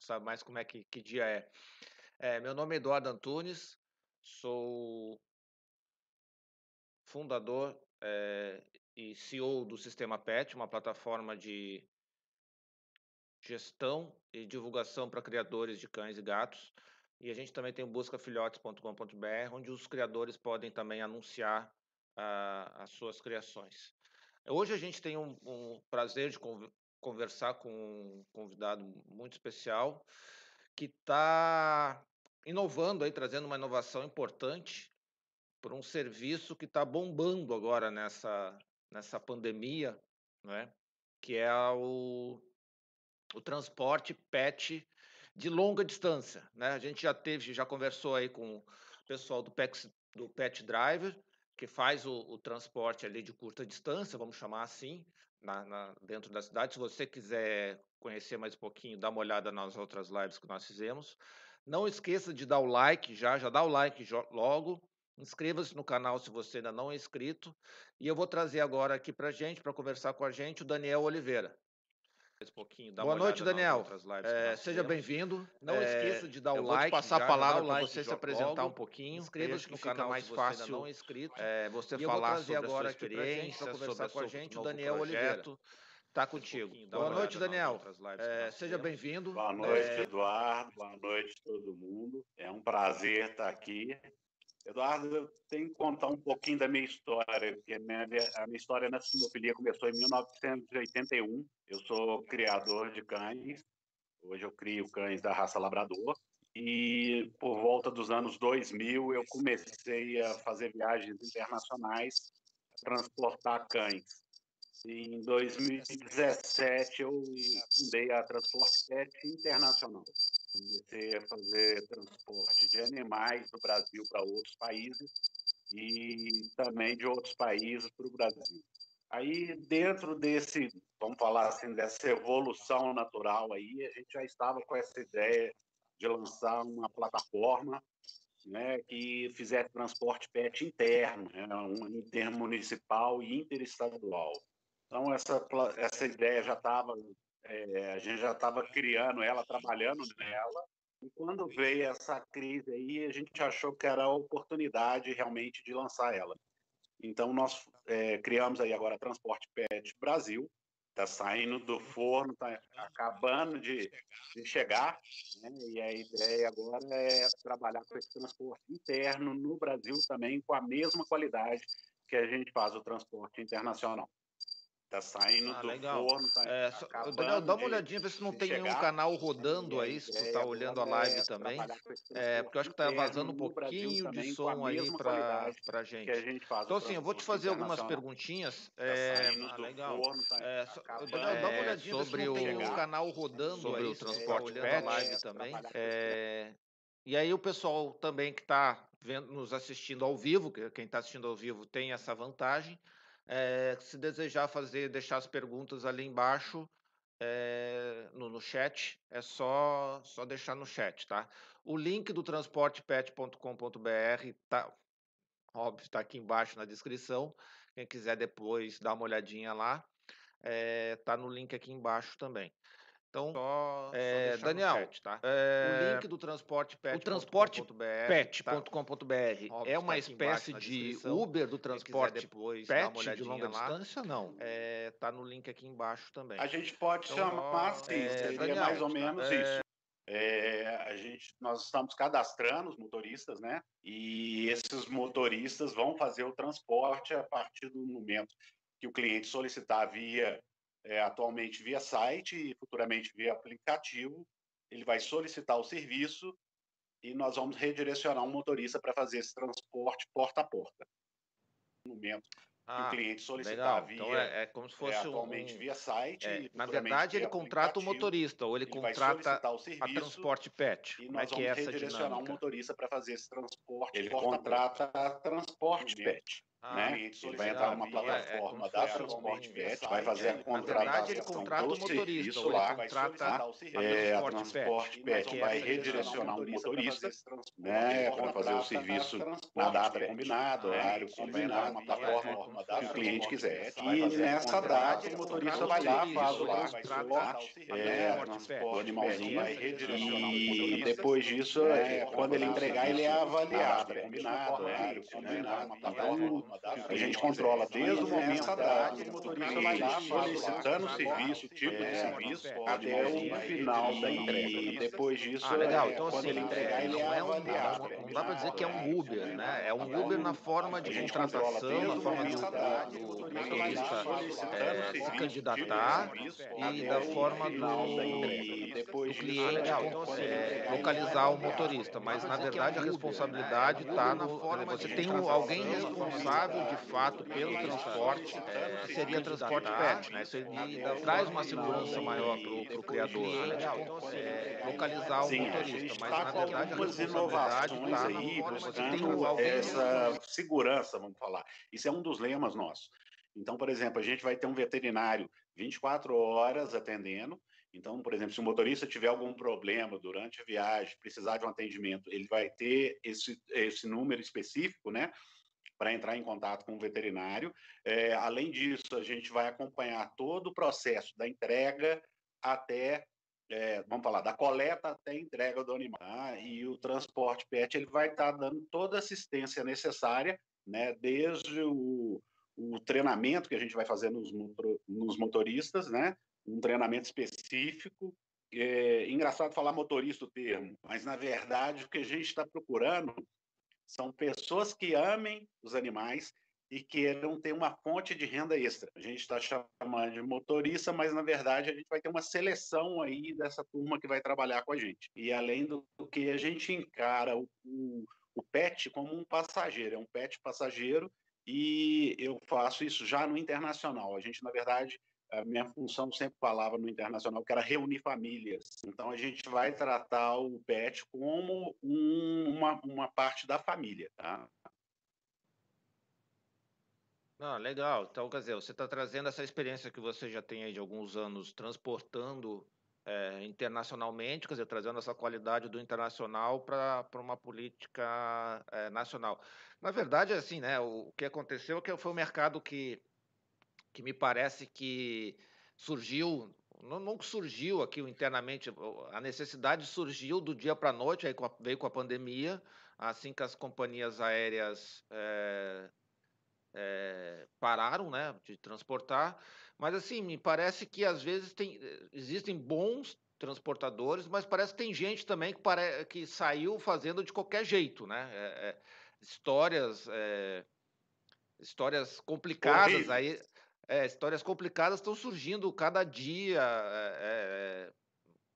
sabe mais como é que, que dia é. é. Meu nome é Eduardo Antunes, sou fundador é, e CEO do Sistema PET, uma plataforma de gestão e divulgação para criadores de cães e gatos. E a gente também tem o buscafilhotes.com.br, onde os criadores podem também anunciar uh, as suas criações. Hoje a gente tem um, um prazer de conversar com um convidado muito especial que está inovando aí, trazendo uma inovação importante para um serviço que está bombando agora nessa, nessa pandemia, né? que é o, o transporte PET de longa distância. Né? A gente já teve, já conversou aí com o pessoal do PET, do PET Driver, que faz o, o transporte ali de curta distância, vamos chamar assim, na, na, dentro da cidade. Se você quiser conhecer mais um pouquinho, dá uma olhada nas outras lives que nós fizemos. Não esqueça de dar o like já, já dá o like logo. Inscreva-se no canal se você ainda não é inscrito. E eu vou trazer agora aqui para gente, para conversar com a gente, o Daniel Oliveira. Um Boa noite, Daniel. É, seja bem-vindo. Não é, esqueça de dar o like. Vou passar já, a palavra para você se apresentar logo. um pouquinho. Inscreva-se no canal mais fácil. Não é inscrito. É, você e falar sobre agora a sua experiência, sobre com a gente, o Daniel Oliveira. Está contigo. Um Boa noite, Daniel. É, seja bem-vindo. Boa noite, é... Eduardo. Boa noite, todo mundo. É um prazer estar aqui. Eduardo, tenho que contar um pouquinho da minha história, porque a minha, a minha história na sinofilia começou em 1981. Eu sou criador de cães. Hoje eu crio cães da raça labrador. E por volta dos anos 2000 eu comecei a fazer viagens internacionais, transportar cães. Em 2017 eu fundei a Transporte Pet Internacional. Comecei a fazer transporte de animais do Brasil para outros países e também de outros países para o Brasil. Aí, dentro desse, vamos falar assim, dessa evolução natural aí, a gente já estava com essa ideia de lançar uma plataforma né, que fizesse transporte PET interno, né, um intermunicipal e interestadual. Então, essa, essa ideia já estava é, a gente já estava criando ela, trabalhando nela. E quando veio essa crise aí, a gente achou que era a oportunidade realmente de lançar ela. Então, nós é, criamos aí agora a Transporte Pet Brasil, está saindo do forno, está acabando de, de chegar, né? e a ideia agora é trabalhar com esse transporte interno no Brasil também com a mesma qualidade que a gente faz o transporte internacional. Tá saindo ah, do legal. forno, tá é, só, Daniel, dá uma olhadinha, vê se não tem chegar, nenhum canal rodando aí, se tu tá olhando a live é também. É, porque eu acho que tá vazando um pouquinho de som aí pra, pra gente. gente então, assim, eu vou te fazer algumas perguntinhas. Tá é, ah, legal. Forno, tá é, so, Daniel, dá uma olhadinha, vê se não tem nenhum canal rodando sobre aí, o transporte tá olhando a live também. É, e aí o pessoal também que está nos assistindo ao vivo, quem está assistindo ao vivo tem essa vantagem. É, se desejar fazer, deixar as perguntas ali embaixo é, no, no, chat, é só, só deixar no chat, tá? O link do transportepet.com.br tá, óbvio, está aqui embaixo na descrição. Quem quiser depois dar uma olhadinha lá, é, tá no link aqui embaixo também. Então, só, é, só Daniel, chat, tá? é, o link do transporte pet. O transporte pet.com.br tá? é uma espécie de Uber do transporte depois, pet de longa lá. distância, não? É, tá no link aqui embaixo também. A gente pode então, chamar assim, é, seria Daniel, mais ou menos é, isso. É, a gente, nós estamos cadastrando os motoristas, né? E esses motoristas vão fazer o transporte a partir do momento que o cliente solicitar via é, atualmente via site e futuramente via aplicativo. Ele vai solicitar o serviço e nós vamos redirecionar um motorista para fazer esse transporte porta a porta. No momento ah, que o ah, cliente solicitar legal. Então, via, então é, é como se é, fosse é, atualmente um, via site. É, na verdade, ele contrata o motorista ou ele, ele contrata o serviço, a transporte pet. E nós Como é vamos é redirecionar dinâmica? um motorista para fazer esse transporte. Ele contrata a transporte pet. Ah, né? Ele vai entrar numa plataforma é, da Transporte Pet, vai fazer a contratação ele contrata do serviço lá, vai contratar é, a Transporte Pet vai redirecionar um motorista né, para fazer o serviço na data combinada, horário combinado, uma plataforma que o cliente quiser. E nessa data o motorista vai lá, faz o transporte, é, o animalzinho, e depois disso, é, quando ele entregar, ele é avaliado, combinado, horário combinado, uma plataforma a gente controla desde o momento da motorista vai lá solicitando o serviço, o tipo de é, serviço, até o final da entrega. E depois disso, ah, legal. Então, quando assim, ele entregar, ele é avaliado. Não dá para dizer que é um Uber, né? É um Uber na forma de contratação, na forma do, do motorista é, se candidatar e da forma do, do cliente é, localizar o motorista. Mas, na verdade, a responsabilidade está na forma. Você tem alguém responsável de fato pelo transporte, é, seria transporte pet, né? Isso traz uma segurança maior para o criador, né? Então, assim, é, localizar o motorista, mas na verdade algumas inovações tá aí buscando essa segurança, vamos falar. Isso é um dos lemas nossos. Então, por exemplo, a gente vai ter um veterinário 24 horas atendendo. Então, por exemplo, se o motorista tiver algum problema durante a viagem, precisar de um atendimento, ele vai ter esse, esse número específico, né? Para entrar em contato com o veterinário. É, além disso, a gente vai acompanhar todo o processo da entrega até, é, vamos falar, da coleta até a entrega do animal. Tá? E o transporte PET ele vai estar tá dando toda a assistência necessária, né, desde o, o treinamento que a gente vai fazer nos, nos motoristas, né, um treinamento específico é engraçado falar motorista o termo, mas na verdade o que a gente está procurando são pessoas que amem os animais e queiram ter uma fonte de renda extra. A gente está chamando de motorista, mas na verdade a gente vai ter uma seleção aí dessa turma que vai trabalhar com a gente. E além do que a gente encara o, o, o pet como um passageiro, é um pet passageiro e eu faço isso já no internacional. A gente, na verdade, a minha função sempre falava no internacional que era reunir famílias. Então a gente vai tratar o pet como um, uma, uma parte da família, tá? Não, legal. Então, quer dizer, você está trazendo essa experiência que você já tem aí de alguns anos transportando é, internacionalmente, quer dizer, trazendo essa qualidade do internacional para uma política é, nacional. Na verdade, assim, né, o, o que aconteceu é que foi o mercado que que me parece que surgiu, não, não surgiu aqui internamente, a necessidade surgiu do dia para a noite, aí veio com a pandemia, assim que as companhias aéreas é, é, pararam né, de transportar. Mas assim, me parece que às vezes tem, existem bons transportadores, mas parece que tem gente também que, pare, que saiu fazendo de qualquer jeito, né? É, é histórias, histórias complicadas aí. É, histórias complicadas estão surgindo cada dia. É, é,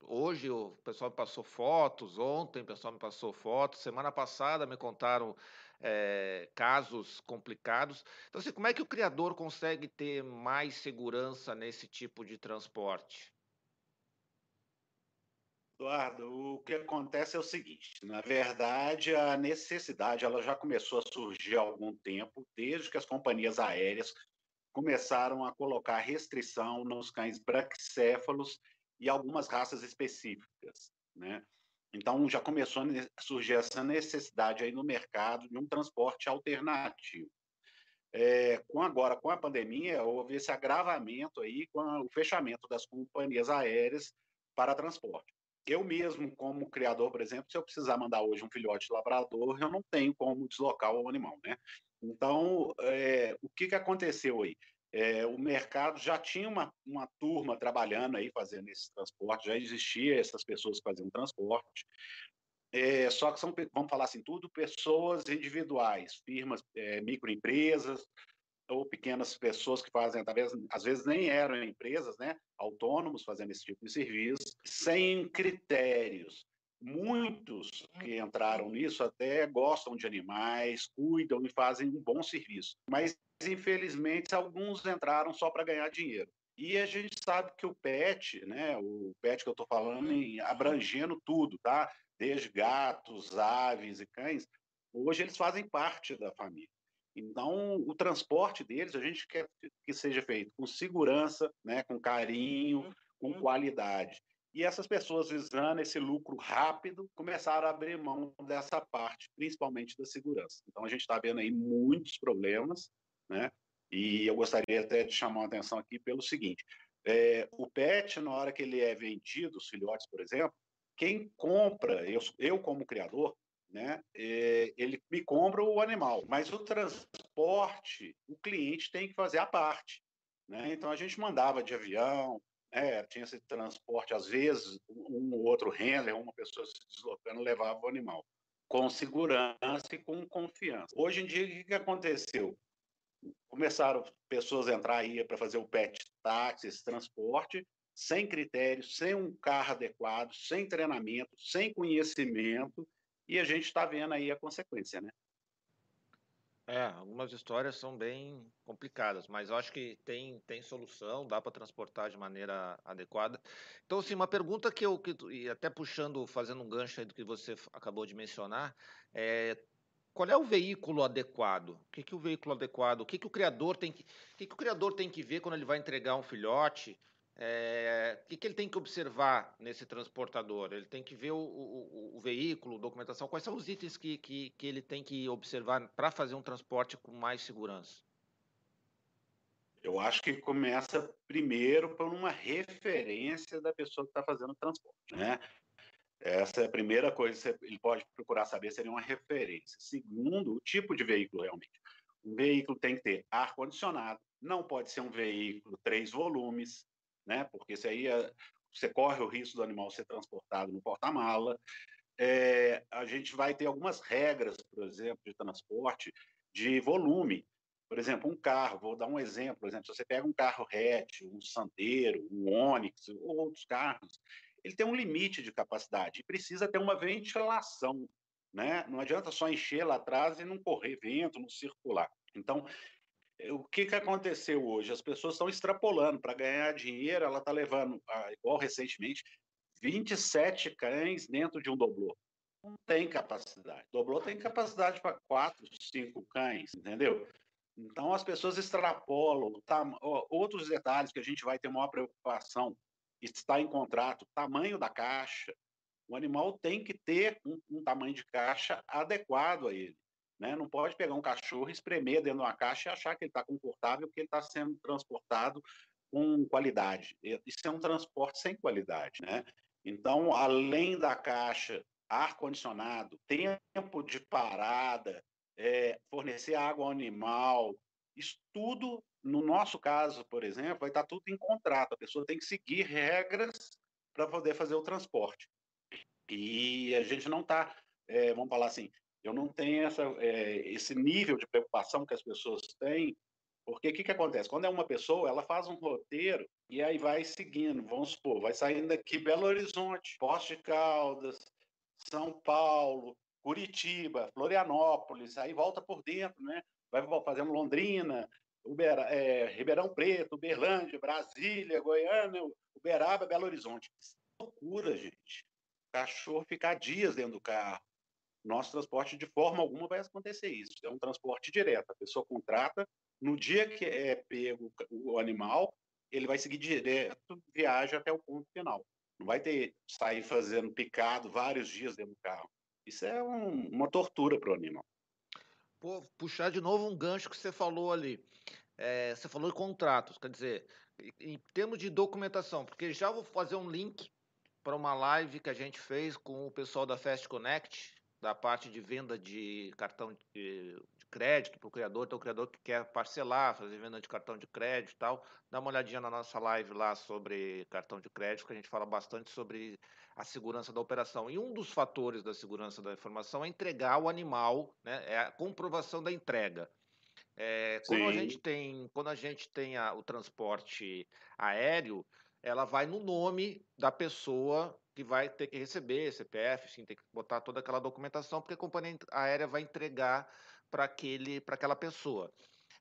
hoje o pessoal me passou fotos, ontem o pessoal me passou fotos, semana passada me contaram é, casos complicados. Então, assim, como é que o criador consegue ter mais segurança nesse tipo de transporte? Eduardo, o que acontece é o seguinte: na verdade, a necessidade ela já começou a surgir há algum tempo, desde que as companhias aéreas começaram a colocar restrição nos cães braquicéfalos e algumas raças específicas, né? Então já começou a surgir essa necessidade aí no mercado de um transporte alternativo. É, com agora com a pandemia houve esse agravamento aí com o fechamento das companhias aéreas para transporte. Eu mesmo, como criador, por exemplo, se eu precisar mandar hoje um filhote de labrador, eu não tenho como deslocar o animal, né? Então, é, o que, que aconteceu aí? É, o mercado já tinha uma, uma turma trabalhando aí, fazendo esse transporte, já existia essas pessoas que faziam transporte, é, só que são, vamos falar assim, tudo pessoas individuais, firmas, é, microempresas, ou pequenas pessoas que fazem, talvez, às vezes nem eram empresas, né, autônomos fazendo esse tipo de serviço, sem critérios. Muitos que entraram nisso até gostam de animais, cuidam e fazem um bom serviço, mas infelizmente alguns entraram só para ganhar dinheiro. E a gente sabe que o pet, né, o pet que eu estou falando, em, abrangendo tudo, tá? Desde gatos, aves e cães, hoje eles fazem parte da família. Então, o transporte deles, a gente quer que seja feito com segurança, né, com carinho, com uhum. qualidade. E essas pessoas visando esse lucro rápido começaram a abrir mão dessa parte, principalmente da segurança. Então a gente está vendo aí muitos problemas, né? E eu gostaria até de chamar a atenção aqui pelo seguinte: é, o pet, na hora que ele é vendido, os filhotes, por exemplo, quem compra, eu, eu como criador, né, é, ele me compra o animal, mas o transporte, o cliente tem que fazer a parte. Né? Então a gente mandava de avião, é, tinha esse transporte, às vezes, um ou outro handler, uma pessoa se deslocando, levava o animal, com segurança e com confiança. Hoje em dia, o que, aconteceu? Começaram pessoas a entrar aí para fazer o pet táxi, esse transporte, sem critérios, sem um carro adequado, sem treinamento, sem conhecimento, e a gente está vendo aí a consequência, né? É, algumas histórias são bem complicadas, mas eu acho que tem, tem solução, dá para transportar de maneira adequada. Então, assim, uma pergunta que eu, que, e até puxando, fazendo um gancho aí do que você acabou de mencionar, é qual é o veículo adequado? O que, que o veículo adequado? O que, que o criador tem que, que, que o criador tem que ver quando ele vai entregar um filhote? É, o que, que, ele tem que observar nesse transportador? Ele tem que ver o, o, o veículo, documentação. Quais são os itens que, que, que ele tem que observar para fazer um transporte com mais segurança? Eu acho que começa primeiro por uma referência da pessoa que está fazendo o transporte, né? Essa é a primeira coisa que ele pode procurar saber, seria uma referência. Segundo, o tipo de veículo realmente. Um veículo tem que ter ar-condicionado, não pode ser um veículo três volumes, né? Porque isso aí é, você corre o risco do animal ser transportado no porta-mala. É, a gente vai ter algumas regras, por exemplo, de transporte de volume. Por exemplo, um carro, vou dar um exemplo, por exemplo, se você pega um carro hatch, um Sandero, um Onix, ou outros carros, ele tem um limite de capacidade e precisa ter uma ventilação, né? Não adianta só encher lá atrás e não correr vento, não circular. Então, o que, que aconteceu hoje? As pessoas estão extrapolando. Para ganhar dinheiro, ela está levando, igual recentemente, 27 cães dentro de um doblô. Não tem capacidade. Doblô tem capacidade para quatro, cinco cães, entendeu? Então as pessoas extrapolam. Tá, outros detalhes que a gente vai ter maior preocupação está em contrato, tamanho da caixa. O animal tem que ter um, um tamanho de caixa adequado a ele. Né? Não pode pegar um cachorro, espremer dentro de uma caixa e achar que ele está confortável porque ele está sendo transportado com qualidade. Isso é um transporte sem qualidade. Né? Então, além da caixa, ar-condicionado, tempo de parada, é, fornecer água ao animal, isso tudo, no nosso caso, por exemplo, vai estar tá tudo em contrato. A pessoa tem que seguir regras para poder fazer o transporte. E a gente não está, é, vamos falar assim, eu não tenho essa, é, esse nível de preocupação que as pessoas têm, porque o que, que acontece? Quando é uma pessoa, ela faz um roteiro e aí vai seguindo, vamos supor, vai saindo daqui Belo Horizonte, Poços de Caldas, São Paulo, Curitiba, Florianópolis, aí volta por dentro, né? Vai fazendo Londrina, Uber, é, Ribeirão Preto, Uberlândia, Brasília, Goiânia, Uberaba, Belo Horizonte. Loucura, gente. O cachorro ficar dias dentro do carro. Nosso transporte, de forma alguma, vai acontecer isso. É um transporte direto. A pessoa contrata, no dia que é pego o animal, ele vai seguir direto, viaja até o ponto final. Não vai ter sair fazendo picado vários dias dentro do carro. Isso é um, uma tortura para o animal. Pô, puxar de novo um gancho que você falou ali. É, você falou de contratos, quer dizer, em termos de documentação, porque já vou fazer um link para uma live que a gente fez com o pessoal da Fast Connect, da parte de venda de cartão de, de crédito para o criador, então o criador que quer parcelar, fazer venda de cartão de crédito e tal, dá uma olhadinha na nossa live lá sobre cartão de crédito, que a gente fala bastante sobre a segurança da operação. E um dos fatores da segurança da informação é entregar o animal, né, é a comprovação da entrega. É, quando, a gente tem, quando a gente tem a, o transporte aéreo, ela vai no nome da pessoa que vai ter que receber CPF, sim, tem que botar toda aquela documentação, porque a companhia aérea vai entregar para aquela pessoa.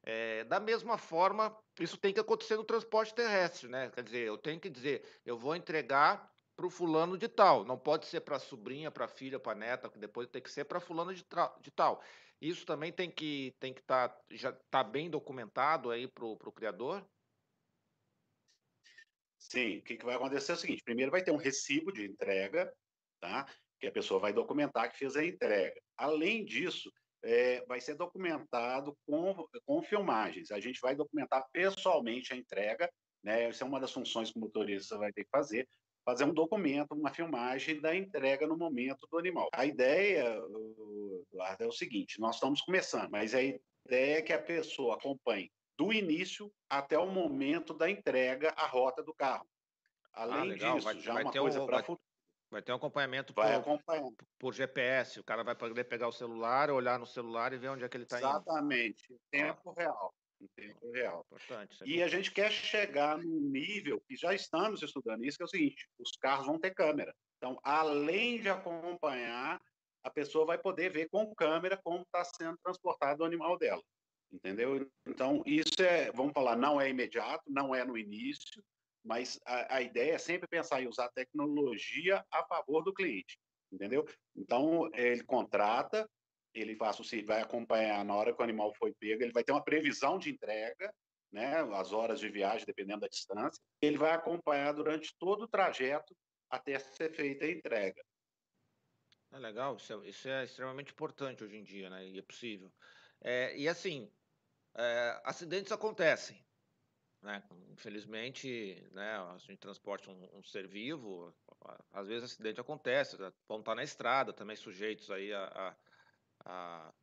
É, da mesma forma, isso tem que acontecer no transporte terrestre, né? Quer dizer, eu tenho que dizer, eu vou entregar para o fulano de tal, não pode ser para a sobrinha, para a filha, para a neta, depois tem que ser para fulano de, de tal. Isso também tem que tem que estar tá, já tá bem documentado aí para o criador? Sim, o que, que vai acontecer é o seguinte: primeiro vai ter um recibo de entrega, tá? Que a pessoa vai documentar que fez a entrega. Além disso, é, vai ser documentado com, com filmagens. A gente vai documentar pessoalmente a entrega, né? Essa é uma das funções que o motorista vai ter que fazer, fazer um documento, uma filmagem da entrega no momento do animal. A ideia, Eduardo, é o seguinte: nós estamos começando, mas a ideia é que a pessoa acompanhe do início até o momento da entrega a rota do carro. Ah, Além ah, disso, vai, já vai uma coisa para futuro. Vai ter um acompanhamento vai por, por, GPS. O cara vai poder pegar o celular, olhar no celular e ver onde é que ele está indo. Exatamente, em tempo real. Em tempo real. Importante, é e a gente quer chegar num nível que já estamos estudando isso, que é o seguinte: os carros vão ter câmera. Então, além de acompanhar, a pessoa vai poder ver com câmera como está sendo transportado o animal dela. Entendeu? Então, isso é, vamos falar, não é imediato, não é no início, mas a, a, ideia é sempre pensar em usar tecnologia a favor do cliente, entendeu? Então, ele contrata, ele faz o vai acompanhar na hora que o animal foi pego, ele vai ter uma previsão de entrega, né, as horas de viagem, dependendo da distância, ele vai acompanhar durante todo o trajeto até ser feita a entrega. É legal, isso é, isso é extremamente importante hoje em dia, né, e é possível. É, e assim, é, acidentes acontecem, né? Infelizmente, né, a gente transporta um, um ser vivo, às vezes acidente acontece, né? vão estar na estrada também sujeitos aí a, a,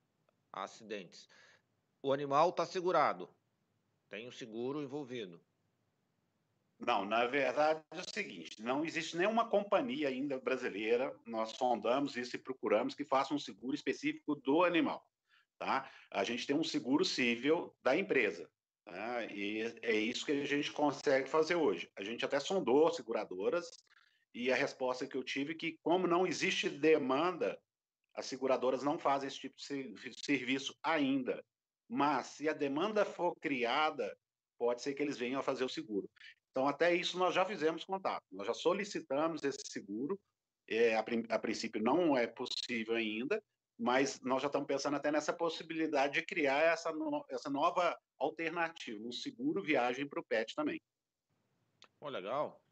a, acidentes. O animal está segurado, tem o seguro envolvido. Não, na verdade é o seguinte: não existe nenhuma companhia ainda brasileira, nós sondamos isso e procuramos que faça um seguro específico do animal. Tá? A gente tem um seguro civil da empresa. Né? E é isso que a gente consegue fazer hoje. A gente até sondou seguradoras e a resposta que eu tive é que, como não existe demanda, as seguradoras não fazem esse tipo de serviço ainda. Mas, se a demanda for criada, pode ser que eles venham a fazer o seguro. Então, até isso nós já fizemos contato, nós já solicitamos esse seguro. É, a, a princípio não é possível ainda, mas nós já estamos pensando até nessa possibilidade de criar essa, no, essa nova alternativa, um seguro viagem para o pet também. Oh, legal.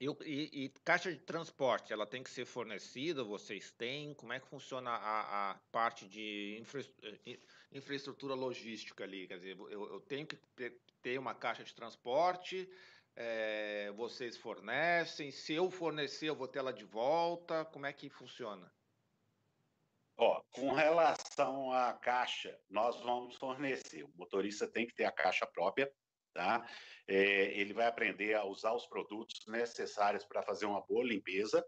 E, e, e, caixa de transporte, ela tem que ser fornecida? Vocês têm? Como é que funciona a, a parte de infra, infraestrutura logística ali? Quer dizer, eu, eu tenho que ter, ter, uma caixa de transporte, é, vocês fornecem? Se eu fornecer, eu vou ter ela de volta? Como é que funciona? Ó, com relação à caixa, nós vamos fornecer. O motorista tem que ter a caixa própria, tá? É, ele vai aprender a usar os produtos necessários para fazer uma boa limpeza.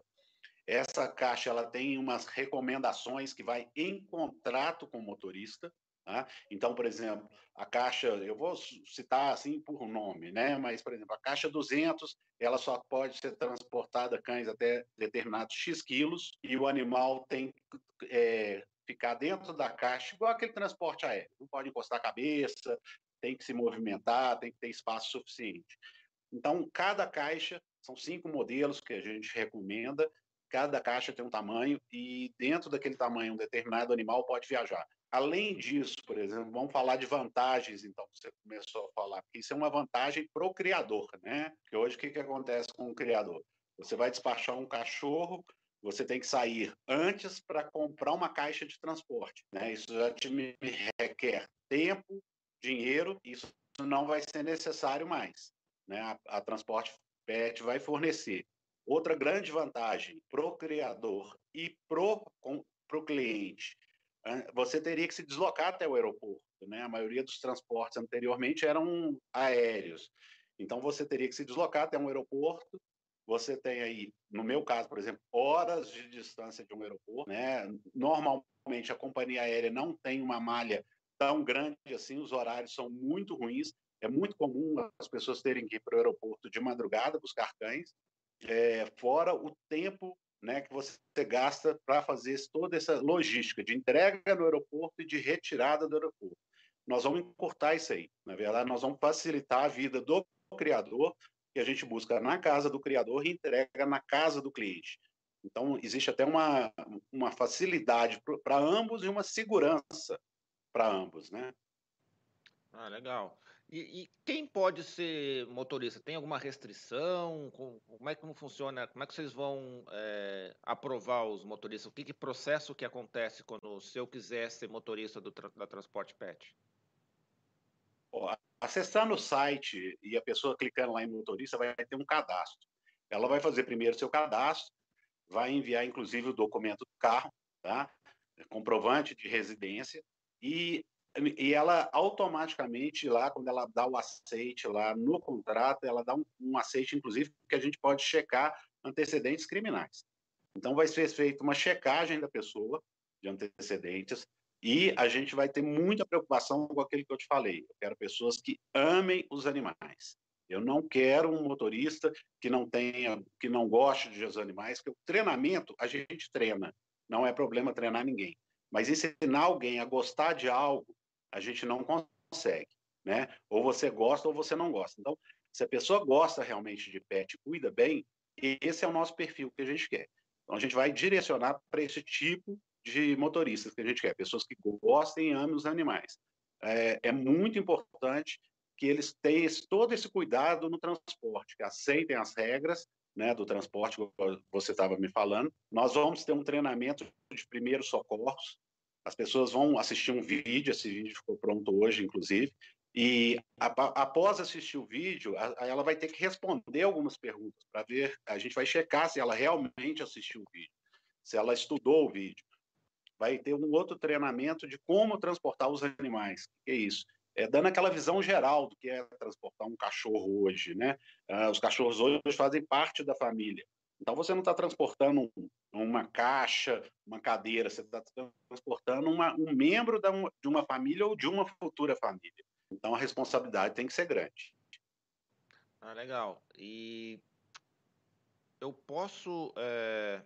Essa caixa ela tem umas recomendações que vai em contrato com o motorista, Tá? Então, por exemplo, a caixa, eu vou citar assim por nome, né? mas, por exemplo, a caixa 200, ela só pode ser transportada cães até determinados X quilos e o animal tem é, ficar dentro da caixa, igual aquele transporte aéreo. Não pode encostar a cabeça, tem que se movimentar, tem que ter espaço suficiente. Então, cada caixa, são cinco modelos que a gente recomenda, cada caixa tem um tamanho e dentro daquele tamanho um determinado animal pode viajar. Além disso, por exemplo, vamos falar de vantagens, então, que você começou a falar, porque isso é uma vantagem para o criador, né? Porque hoje o que, que acontece com o criador? Você vai despachar um cachorro, você tem que sair antes para comprar uma caixa de transporte, né? Isso já te requer tempo, dinheiro, isso não vai ser necessário mais, né? A, a Transporte Pet vai fornecer. Outra grande vantagem para o criador e para o cliente você teria que se deslocar até o aeroporto. Né? A maioria dos transportes anteriormente eram aéreos. Então, você teria que se deslocar até um aeroporto. Você tem aí, no meu caso, por exemplo, horas de distância de um aeroporto. Né? Normalmente, a companhia aérea não tem uma malha tão grande assim, os horários são muito ruins. É muito comum as pessoas terem que ir para o aeroporto de madrugada buscar cães, é, fora o tempo né, que você gasta para fazer toda essa logística de entrega no aeroporto e de retirada do aeroporto. Nós vamos encurtar isso aí. Na verdade, nós vamos facilitar a vida do criador, que a gente busca na casa do criador e entrega na casa do cliente. Então, existe até uma, uma facilidade para ambos e uma segurança para ambos, né? Ah, legal. E, e, quem pode ser motorista? Tem alguma restrição? Como é que funciona? Como é que vocês vão é, aprovar os motoristas? O que, que processo que acontece quando se eu quiser ser motorista do da Transporte Pet? Acessando o site e a pessoa clicando lá em motorista vai ter um cadastro. Ela vai fazer primeiro seu cadastro, vai enviar inclusive o documento do carro, tá? comprovante de residência e e ela automaticamente lá quando ela dá o aceite lá no contrato ela dá um, um aceite inclusive que a gente pode checar antecedentes criminais. Então vai ser feita uma checagem da pessoa de antecedentes e a gente vai ter muita preocupação com aquilo que eu te falei. Eu quero pessoas que amem os animais. Eu não quero um motorista que não tenha que não goste de animais porque o treinamento a gente treina. Não é problema treinar ninguém. Mas ensinar alguém a gostar de algo a gente não consegue, né? Ou você gosta ou você não gosta. Então, se a pessoa gosta realmente de pet, cuida bem, esse é o nosso perfil que a gente quer. Então, a gente vai direcionar para esse tipo de motoristas que a gente quer, pessoas que gostem e amem os animais. É, é muito importante que eles tenham todo esse cuidado no transporte, que aceitem as regras né, do transporte, você estava me falando. Nós vamos ter um treinamento de primeiros socorros, as pessoas vão assistir um vídeo, esse vídeo ficou pronto hoje, inclusive, e após assistir o vídeo, ela vai ter que responder algumas perguntas para ver, a gente vai checar se ela realmente assistiu o vídeo, se ela estudou o vídeo. Vai ter um outro treinamento de como transportar os animais. Que é isso? É, dando aquela visão geral do que é transportar um cachorro hoje, né? Ah, os cachorros hoje fazem parte da família. Então você não está transportando uma caixa, uma cadeira, você está transportando uma, um membro da, de uma família ou de uma futura família. Então a responsabilidade tem que ser grande. Ah, legal. E eu posso, é...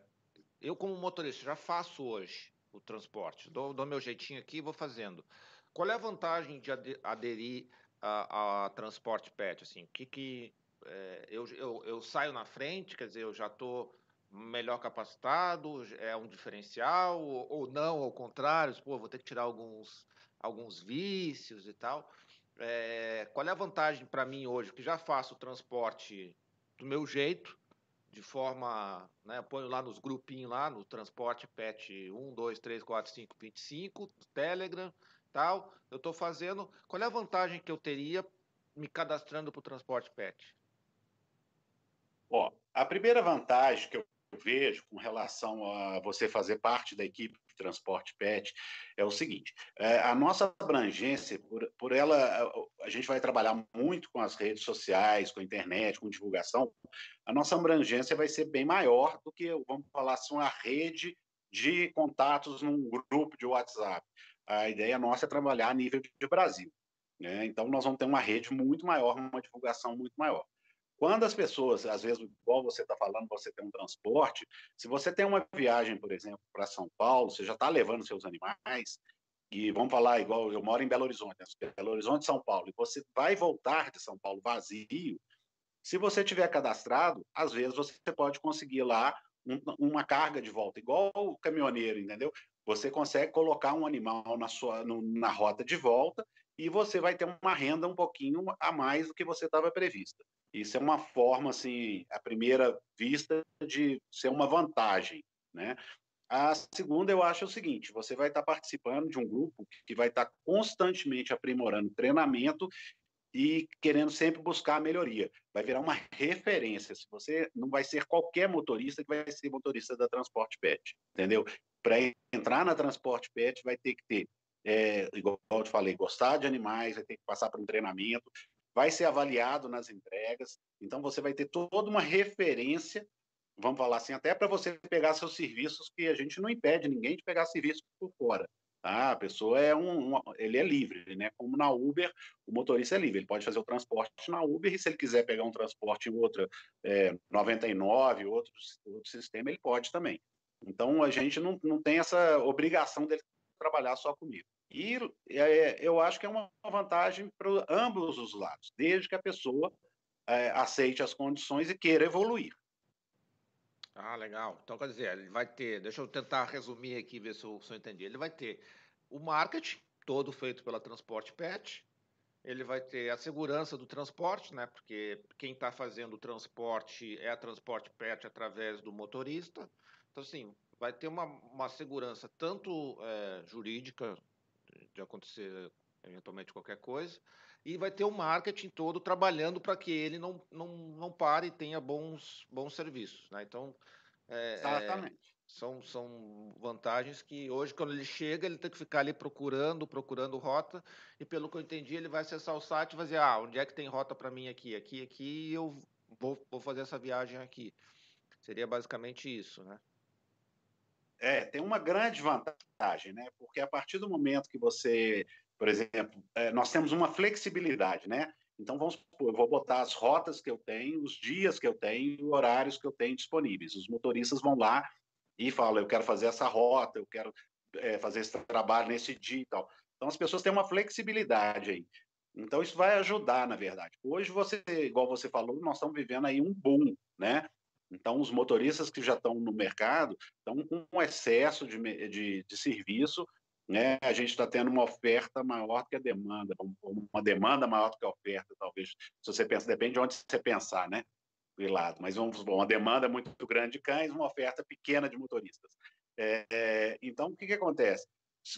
eu como motorista já faço hoje o transporte, dou, dou meu jeitinho aqui e vou fazendo. Qual é a vantagem de aderir a, a transporte pet? Assim, o que, que é, eu, eu, eu, saio na frente, quer dizer, eu já estou melhor capacitado, é um diferencial, ou, ou, não, ao contrário, pô, vou ter que tirar alguns, alguns vícios e tal. É, qual é a vantagem para mim hoje, que já faço o transporte do meu jeito, de forma, né, ponho lá nos grupinhos lá, no transporte PET 1, 2, 3, 4, 5, 25, Telegram, tal, eu estou fazendo, qual é a vantagem que eu teria me cadastrando para o transporte PET? Ó, a primeira vantagem que eu vejo com relação a você fazer parte da equipe de transporte PET é o seguinte: é, a nossa abrangência, por, por ela, a gente vai trabalhar muito com as redes sociais, com a internet, com divulgação, a nossa abrangência vai ser bem maior do que, vamos falar assim, uma rede de contatos num grupo de WhatsApp. A ideia nossa é trabalhar a nível de Brasil. Né? Então, nós vamos ter uma rede muito maior, uma divulgação muito maior. Quando as pessoas, às vezes, igual você está falando, você tem um transporte, se você tem uma viagem, por exemplo, para São Paulo, você já está levando seus animais, e vamos falar, igual eu moro em Belo Horizonte, né? Belo Horizonte, São Paulo, e você vai voltar de São Paulo vazio, se você tiver cadastrado, às vezes você pode conseguir lá um, uma carga de volta, igual o caminhoneiro, entendeu? Você consegue colocar um animal na sua no, na rota de volta e você vai ter uma renda um pouquinho a mais do que você estava prevista. Isso é uma forma, assim, à primeira vista, de ser uma vantagem, né? A segunda, eu acho o seguinte: você vai estar participando de um grupo que vai estar constantemente aprimorando treinamento e querendo sempre buscar a melhoria. Vai virar uma referência. Se você não vai ser qualquer motorista que vai ser motorista da Transporte Pet, entendeu? Para entrar na Transporte Pet, vai ter que ter, é, igual eu te falei, gostar de animais, vai ter que passar por um treinamento, vai ser avaliado nas entregas, então você vai ter toda uma referência, vamos falar assim, até para você pegar seus serviços, que a gente não impede ninguém de pegar serviço por fora. Tá? A pessoa é um, um, ele é livre, né? Como na Uber, o motorista é livre, ele pode fazer o transporte na Uber e se ele quiser pegar um transporte em outra é, 99, outro, outro sistema, ele pode também. Então a gente não, não tem essa obrigação dele trabalhar só comigo. E é, eu acho que é uma vantagem para ambos os lados, desde que a pessoa é, aceite as condições e queira evoluir. Ah, legal. Então, quer dizer, ele vai ter, deixa eu tentar resumir aqui, ver se eu, se eu entendi. Ele vai ter o marketing, todo feito pela Transporte Pet, ele vai ter a segurança do transporte, né? Porque quem está fazendo o transporte é a Transporte Pet através do motorista. Então, assim, vai ter uma, uma segurança tanto é, jurídica, de acontecer eventualmente qualquer coisa, e vai ter o marketing todo trabalhando para que ele não, não, não pare e tenha bons, bons serviços. Né? Então, é, Exatamente. É, são, são vantagens que hoje, quando ele chega, ele tem que ficar ali procurando, procurando rota, e pelo que eu entendi, ele vai acessar o site e vai dizer, ah, onde é que tem rota para mim aqui, aqui, aqui, e eu vou, vou fazer essa viagem aqui. Seria basicamente isso, né? É, tem uma grande vantagem, né? Porque a partir do momento que você, por exemplo, é, nós temos uma flexibilidade, né? Então, vamos eu vou botar as rotas que eu tenho, os dias que eu tenho, horários que eu tenho disponíveis. Os motoristas vão lá e falam, eu quero fazer essa rota, eu quero é, fazer esse trabalho nesse dia e tal. Então, as pessoas têm uma flexibilidade aí. Então, isso vai ajudar, na verdade. Hoje, você, igual você falou, nós estamos vivendo aí um boom, né? Então, os motoristas que já estão no mercado estão com um excesso de, de, de serviço, né? A gente está tendo uma oferta maior do que a demanda, uma demanda maior do que a oferta, talvez. Se você pensa, depende de onde você pensar, né? lado, mas vamos uma demanda muito grande de cães, uma oferta pequena de motoristas. É, é, então, o que, que acontece?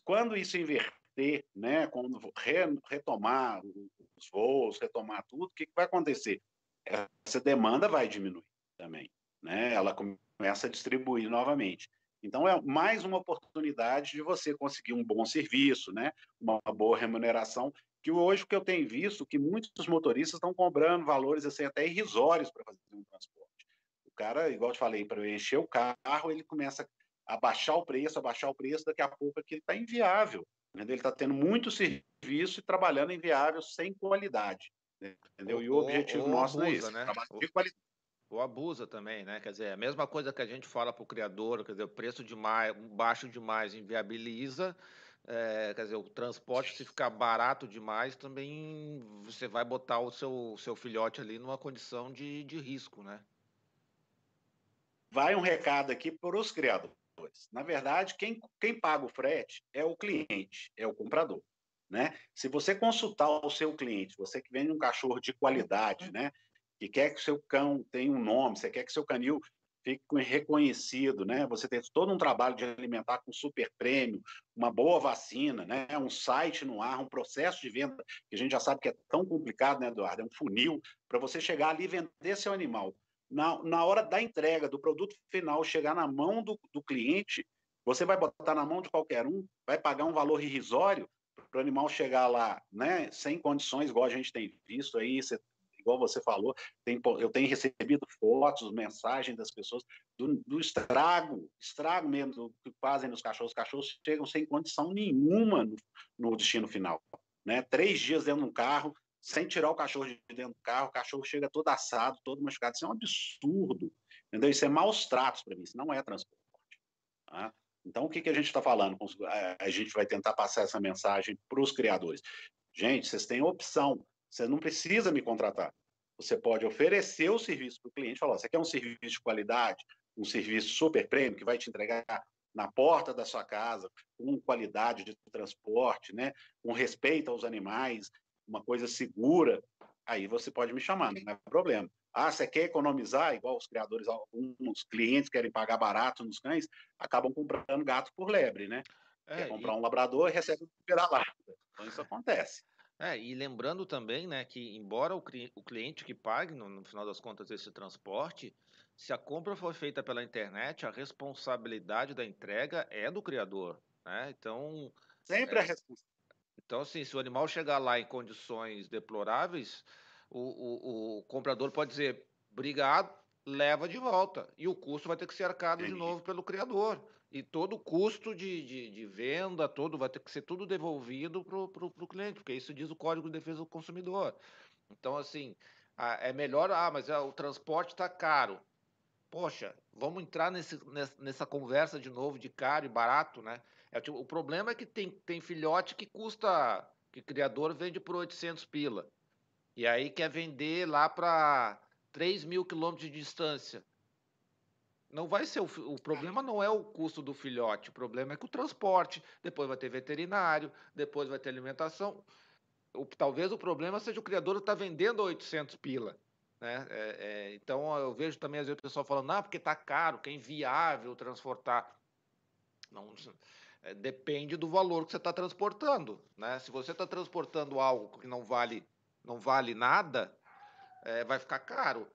Quando isso inverter, né? Quando re, retomar os voos, retomar tudo, o que, que vai acontecer? Essa demanda vai diminuir também né? Ela começa a distribuir novamente. Então é mais uma oportunidade de você conseguir um bom serviço, né? Uma boa remuneração. Que hoje o que eu tenho visto que muitos motoristas estão cobrando valores assim até irrisórios para fazer um transporte. O cara, igual eu te falei, para encher o carro, ele começa a baixar o preço, a baixar o preço, daqui a pouco aquilo está inviável. Ele está tendo muito serviço e trabalhando inviável sem qualidade. Entendeu? E o objetivo nosso abusa, é esse, né? trabalho de qualidade ou abusa também, né? Quer dizer, a mesma coisa que a gente fala para o criador, quer dizer, o preço demais, baixo demais inviabiliza, é, quer dizer, o transporte, se ficar barato demais, também você vai botar o seu, seu filhote ali numa condição de, de risco, né? Vai um recado aqui para os criadores. Na verdade, quem, quem paga o frete é o cliente, é o comprador. Né? Se você consultar o seu cliente, você que vende um cachorro de qualidade, né? Que quer que o seu cão tenha um nome, você quer que seu canil fique reconhecido, né? Você tem todo um trabalho de alimentar com super prêmio, uma boa vacina, né? Um site no ar, um processo de venda que a gente já sabe que é tão complicado, né, Eduardo? É um funil para você chegar ali e vender seu animal. Na, na hora da entrega do produto final chegar na mão do, do cliente, você vai botar na mão de qualquer um, vai pagar um valor irrisório para o animal chegar lá, né, sem condições, igual a gente tem visto aí, você igual você falou, tem, eu tenho recebido fotos, mensagens das pessoas do, do estrago, estrago mesmo do que fazem nos cachorros. Os cachorros chegam sem condição nenhuma no, no destino final. Né? Três dias dentro de um carro, sem tirar o cachorro de dentro do carro, o cachorro chega todo assado, todo machucado. Isso é um absurdo. Entendeu? Isso é maus tratos para mim, isso não é transporte. Tá? Então, o que, que a gente está falando? É, a gente vai tentar passar essa mensagem para os criadores. Gente, vocês têm opção. Você não precisa me contratar. Você pode oferecer o serviço para o cliente, falar: você quer um serviço de qualidade, um serviço super prêmio que vai te entregar na porta da sua casa, com qualidade de transporte, né, com respeito aos animais, uma coisa segura, aí você pode me chamar, não é problema. Ah, você quer economizar, igual os criadores, alguns clientes querem pagar barato nos cães, acabam comprando gato por lebre, né? É, quer comprar e... um labrador e recebe um vira-lata. Então isso acontece. É, e lembrando também, né, que embora o, o cliente que pague, no, no, final das contas, esse transporte, se a compra for feita pela internet, a responsabilidade da entrega é do criador, né? Então... Sempre é, a responsabilidade. Então, assim, se o animal chegar lá em condições deploráveis, o, o, o comprador pode dizer, obrigado, leva de volta. E o custo vai ter que ser arcado Entendi. de novo pelo criador. E todo o custo de, de, de, venda, todo vai ter que ser tudo devolvido para o cliente, porque isso diz o Código de Defesa do Consumidor. Então, assim, é melhor, ah, mas é, o transporte está caro. Poxa, vamos entrar nesse, nessa conversa de novo de caro e barato, né? É, tipo, o problema é que tem, tem filhote que custa, que criador vende por 800 pila. E aí quer vender lá para 3 mil quilômetros de distância. Não vai ser o, o problema não é o custo do filhote, o problema é que o transporte, depois vai ter veterinário, depois vai ter alimentação. O, talvez o problema seja o criador estar tá vendendo 800 pila. Né? É, é, então eu vejo também às vezes o pessoal falando, não, porque está caro, que é inviável transportar. Não, é, depende do valor que você está transportando. Né? Se você está transportando algo que não vale, não vale nada, é, vai ficar caro.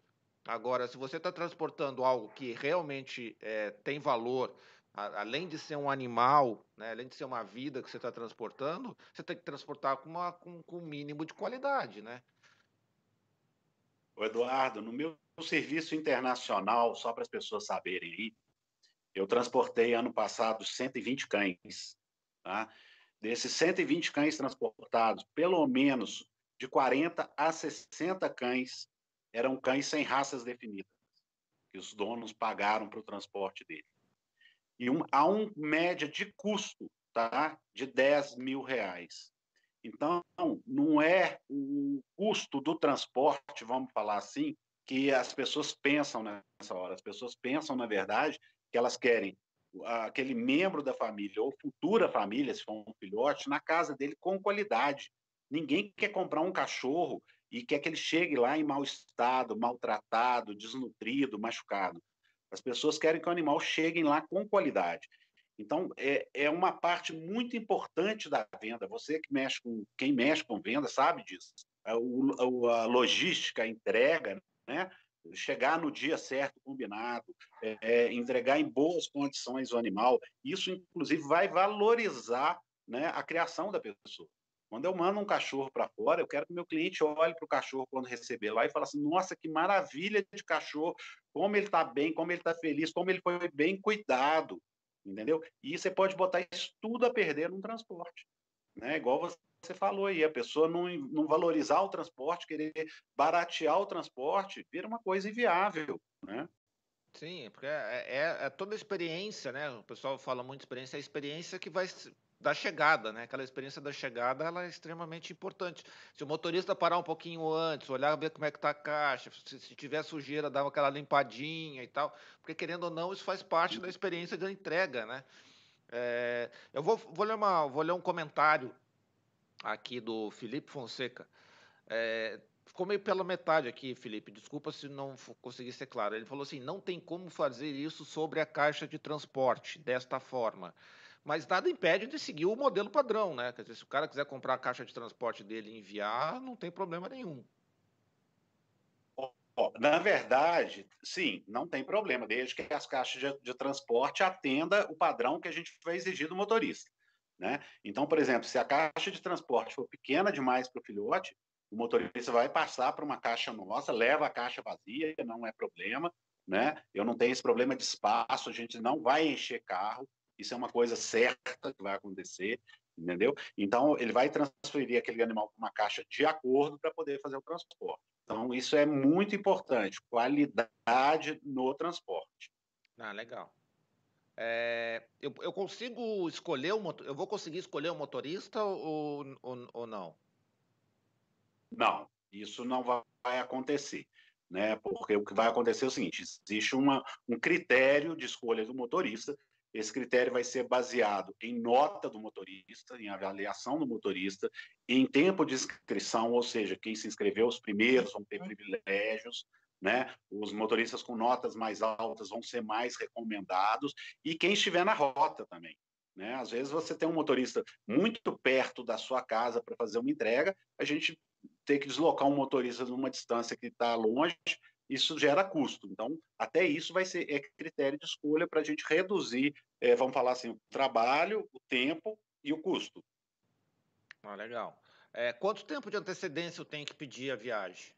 Agora, se você está transportando algo que realmente é, tem valor, a, além de ser um animal, né, além de ser uma vida que você está transportando, você tem que transportar com, uma, com, com um mínimo de qualidade, né? O Eduardo, no meu serviço internacional, só para as pessoas saberem aí, eu transportei ano passado 120 cães. Tá? Desses 120 cães transportados, pelo menos de 40 a 60 cães eram cães sem raças definidas, que os donos pagaram para o transporte dele. E um, há uma média de custo tá, de 10 mil reais. Então, não é o custo do transporte, vamos falar assim, que as pessoas pensam nessa hora. As pessoas pensam, na verdade, que elas querem aquele membro da família ou futura família, se for um filhote, na casa dele com qualidade. Ninguém quer comprar um cachorro e quer que ele chegue lá em mau estado, maltratado, desnutrido, machucado. As pessoas querem que o animal chegue lá com qualidade. Então, é, é uma parte muito importante da venda. Você que mexe com, quem mexe com venda sabe disso. A, a, a logística, a entrega, né? chegar no dia certo, combinado, é, é, entregar em boas condições o animal, isso, inclusive, vai valorizar né, a criação da pessoa. Quando eu mando um cachorro para fora, eu quero que meu cliente olhe para o cachorro quando receber lá e fale assim: nossa, que maravilha de cachorro, como ele está bem, como ele está feliz, como ele foi bem cuidado, entendeu? E você pode botar isso tudo a perder num transporte, né? Igual você falou aí, a pessoa não, não valorizar o transporte, querer baratear o transporte, vira uma coisa inviável, né? Sim, porque é, é, é toda a experiência, né? O pessoal fala muito experiência, é a experiência que vai da chegada, né? Aquela experiência da chegada, ela é extremamente importante. Se o motorista parar um pouquinho antes, olhar ver como é que tá a caixa, se, se tiver sujeira, dar aquela limpadinha e tal, porque querendo ou não, isso faz parte da experiência da entrega, né? É, eu vou, vou, ler uma, vou ler um comentário aqui do Felipe Fonseca. É, ficou meio pela metade aqui, Felipe. Desculpa se não consegui ser claro. Ele falou assim: não tem como fazer isso sobre a caixa de transporte desta forma mas nada impede de seguir o modelo padrão, né? Quer dizer, se o cara quiser comprar a caixa de transporte dele e enviar, não tem problema nenhum. Na verdade, sim, não tem problema, desde que as caixas de, de transporte atenda o padrão que a gente vai exigir do motorista. Né? Então, por exemplo, se a caixa de transporte for pequena demais para o filhote, o motorista vai passar para uma caixa nossa, leva a caixa vazia, não é problema. Né? Eu não tenho esse problema de espaço, a gente não vai encher carro. Isso é uma coisa certa que vai acontecer, entendeu? Então, ele vai transferir aquele animal para uma caixa de acordo para poder fazer o transporte. Então, isso é muito importante, qualidade no transporte. Ah, legal. É, eu, eu, consigo escolher o eu vou conseguir escolher o motorista ou, ou, ou não? Não, isso não vai acontecer. Né? Porque o que vai acontecer é o seguinte: existe uma, um critério de escolha do motorista esse critério vai ser baseado em nota do motorista, em avaliação do motorista, em tempo de inscrição, ou seja, quem se inscreveu, os primeiros vão ter privilégios, né? Os motoristas com notas mais altas vão ser mais recomendados e quem estiver na rota também. Né? Às vezes você tem um motorista muito perto da sua casa para fazer uma entrega, a gente tem que deslocar um motorista numa distância que está longe, isso gera custo. Então, até isso vai ser é critério de escolha para a gente reduzir, é, vamos falar assim, o trabalho, o tempo e o custo. Ah, legal. É, quanto tempo de antecedência eu tenho que pedir a viagem?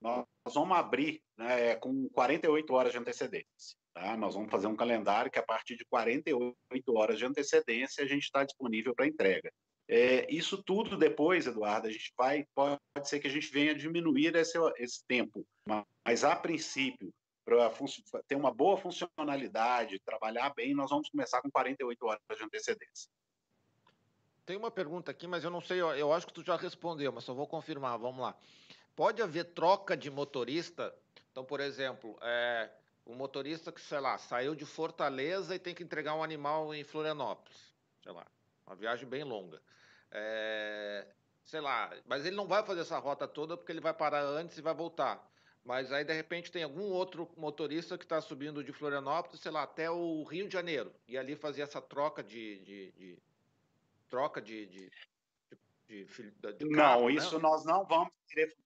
Nós vamos abrir né, com 48 horas de antecedência. Tá? Nós vamos fazer um calendário que, a partir de 48 horas de antecedência, a gente está disponível para entrega. É, isso tudo depois, Eduardo, a gente vai, pode ser que a gente venha diminuir esse, esse tempo, mas a princípio, para ter uma boa funcionalidade, trabalhar bem, nós vamos começar com 48 horas de antecedência. Tem uma pergunta aqui, mas eu não sei, eu acho que tu já respondeu, mas só vou confirmar, vamos lá. Pode haver troca de motorista? Então, por exemplo, é, um motorista que, sei lá, saiu de Fortaleza e tem que entregar um animal em Florianópolis, sei lá, uma viagem bem longa. É, sei lá, mas ele não vai fazer essa rota toda porque ele vai parar antes e vai voltar. Mas aí, de repente, tem algum outro motorista que está subindo de Florianópolis, sei lá, até o Rio de Janeiro. E ali fazer essa troca de. de, de troca de, de, de, de Não, carro, né? isso né? nós não vamos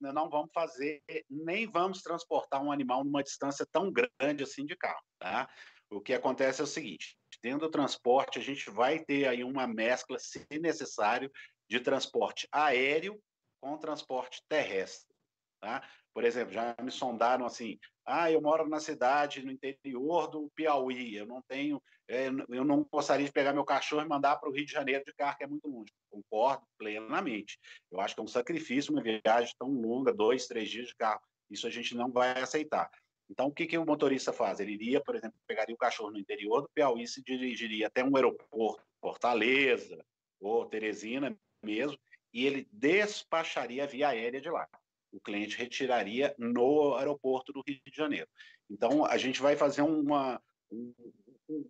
não vamos fazer, nem vamos transportar um animal numa distância tão grande assim de carro. Tá? O que acontece é o seguinte: dentro do transporte, a gente vai ter aí uma mescla, se necessário, de transporte aéreo com transporte terrestre. Tá? Por exemplo, já me sondaram assim: ah, eu moro na cidade, no interior do Piauí, eu não tenho, é, eu não gostaria de pegar meu cachorro e mandar para o Rio de Janeiro de carro, que é muito longe. Concordo plenamente. Eu acho que é um sacrifício uma viagem tão longa, dois, três dias de carro. Isso a gente não vai aceitar. Então, o que, que o motorista faz? Ele iria, por exemplo, pegaria o cachorro no interior do Piauí, se dirigiria até um aeroporto, Fortaleza ou Teresina mesmo, e ele despacharia via aérea de lá. O cliente retiraria no aeroporto do Rio de Janeiro. Então, a gente vai fazer uma. Um,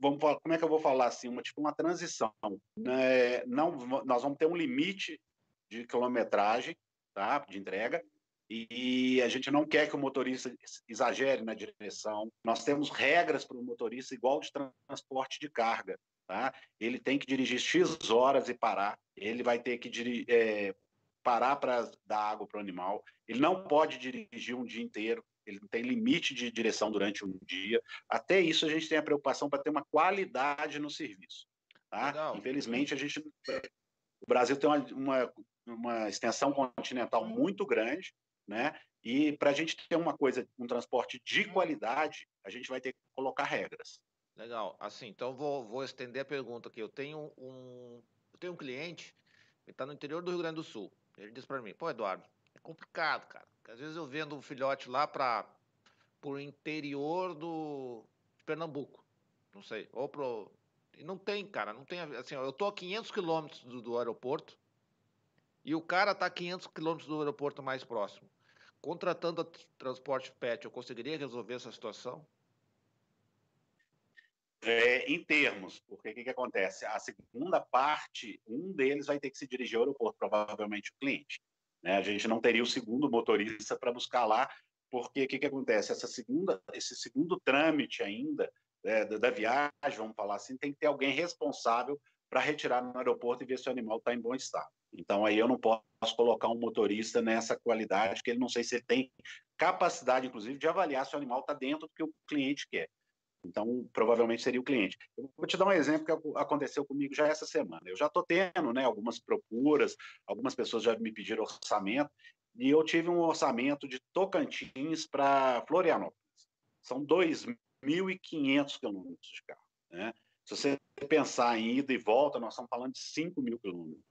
vamos, como é que eu vou falar assim? Uma, tipo uma transição. Né? Não, nós vamos ter um limite de quilometragem tá? de entrega, e a gente não quer que o motorista exagere na direção. Nós temos regras para o motorista igual de transporte de carga. Tá? Ele tem que dirigir X horas e parar. Ele vai ter que é, parar para dar água para o animal. Ele não pode dirigir um dia inteiro. Ele não tem limite de direção durante um dia. Até isso a gente tem a preocupação para ter uma qualidade no serviço. Tá? Infelizmente, a gente, o Brasil tem uma, uma, uma extensão continental muito grande, né? E para a gente ter uma coisa, um transporte de qualidade, a gente vai ter que colocar regras. Legal. Assim, então vou, vou estender a pergunta aqui. Eu tenho um, eu tenho um cliente que está no interior do Rio Grande do Sul. Ele disse para mim, pô, Eduardo, é complicado, cara. Porque às vezes eu vendo um filhote lá para o interior do de Pernambuco. Não sei. Ou pro. E não tem, cara. Não tem. Assim, eu tô a 500 quilômetros do, do aeroporto e o cara tá a 500 quilômetros do aeroporto mais próximo. Contratando transporte PET, eu conseguiria resolver essa situação? É, em termos, porque o que, que, acontece? A segunda parte, um deles vai ter que se dirigir ao aeroporto, provavelmente o cliente. Né? A gente não teria o segundo motorista para buscar lá, porque o que, que acontece? Essa segunda, esse segundo trâmite ainda é, da, da, viagem, vamos falar assim, tem que ter alguém responsável para retirar no aeroporto e ver se o animal está em bom estado. Então aí eu não posso colocar um motorista nessa qualidade, que ele não sei se ele tem capacidade, inclusive, de avaliar se o animal está dentro do que o cliente quer. Então, provavelmente seria o cliente. Eu vou te dar um exemplo que aconteceu comigo já essa semana. Eu já estou tendo né, algumas procuras, algumas pessoas já me pediram orçamento, e eu tive um orçamento de Tocantins para Florianópolis. São 2.500 quilômetros de carro. Né? Se você pensar em ida e volta, nós estamos falando de 5 mil quilômetros.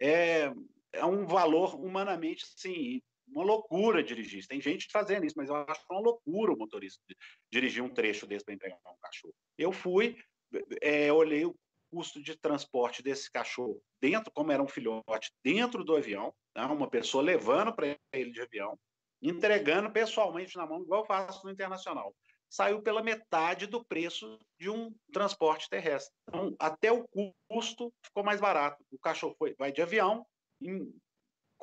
É, é um valor humanamente, sim, uma loucura dirigir. Tem gente fazendo isso, mas eu acho uma loucura o motorista dirigir um trecho desse para entregar um cachorro. Eu fui, é, olhei o custo de transporte desse cachorro dentro, como era um filhote, dentro do avião, né, uma pessoa levando para ele de avião, entregando pessoalmente na mão, igual eu faço no internacional. Saiu pela metade do preço de um transporte terrestre. Então, até o custo ficou mais barato. O cachorro foi, vai de avião, em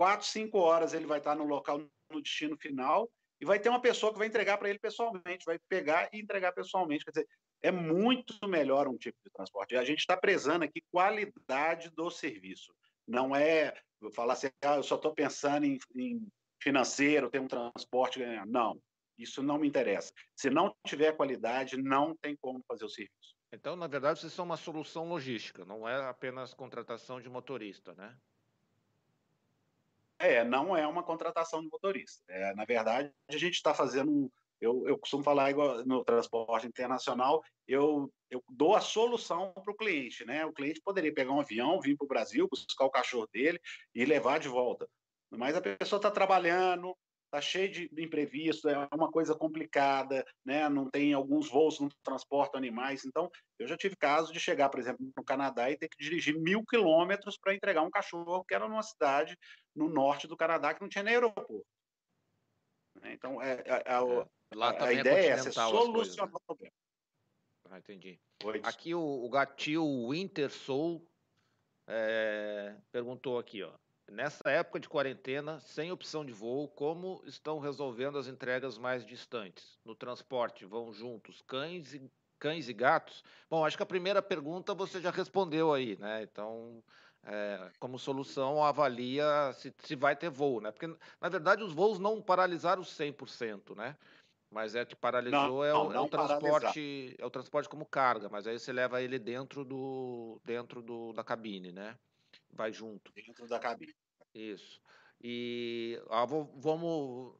quatro, cinco horas ele vai estar no local, no destino final, e vai ter uma pessoa que vai entregar para ele pessoalmente, vai pegar e entregar pessoalmente. Quer dizer, é muito melhor um tipo de transporte. E a gente está prezando aqui qualidade do serviço. Não é falar assim, ah, eu só estou pensando em, em, financeiro, ter um transporte. Não, isso não me interessa. Se não tiver qualidade, não tem como fazer o serviço. Então, na verdade, vocês são uma solução logística, não é apenas contratação de motorista, né? É, não é uma contratação de motorista. É, na verdade, a gente está fazendo. Eu, eu costumo falar igual no transporte internacional, eu, eu dou a solução para o cliente, né? O cliente poderia pegar um avião, vir para o Brasil, buscar o cachorro dele e levar de volta. Mas a pessoa está trabalhando, está cheio de imprevisto, é uma coisa complicada, né? não tem alguns voos não transportam animais. Então, eu já tive caso de chegar, por exemplo, no Canadá e ter que dirigir mil quilômetros para entregar um cachorro que era numa cidade no norte do Canadá que não tinha nem aeroporto. Né? Então, é, é, é, Lá a, a ideia é essa, é solucionar coisas, né? o problema. Ah, entendi. Aqui o, o Gatil Winter Soul é, perguntou aqui, ó. Nessa época de quarentena, sem opção de voo, como estão resolvendo as entregas mais distantes? No transporte, vão juntos cães e, cães e gatos? Bom, acho que a primeira pergunta você já respondeu aí, né? Então, é, como solução, avalia se, se vai ter voo, né? Porque, na verdade, os voos não paralisaram 100%, né? Mas é que paralisou não, é, o, não, é o transporte, é o transporte como carga, mas aí você leva ele dentro do dentro do, da cabine, né? Vai junto. Dentro da cabine. Isso. E ah, vou, vamos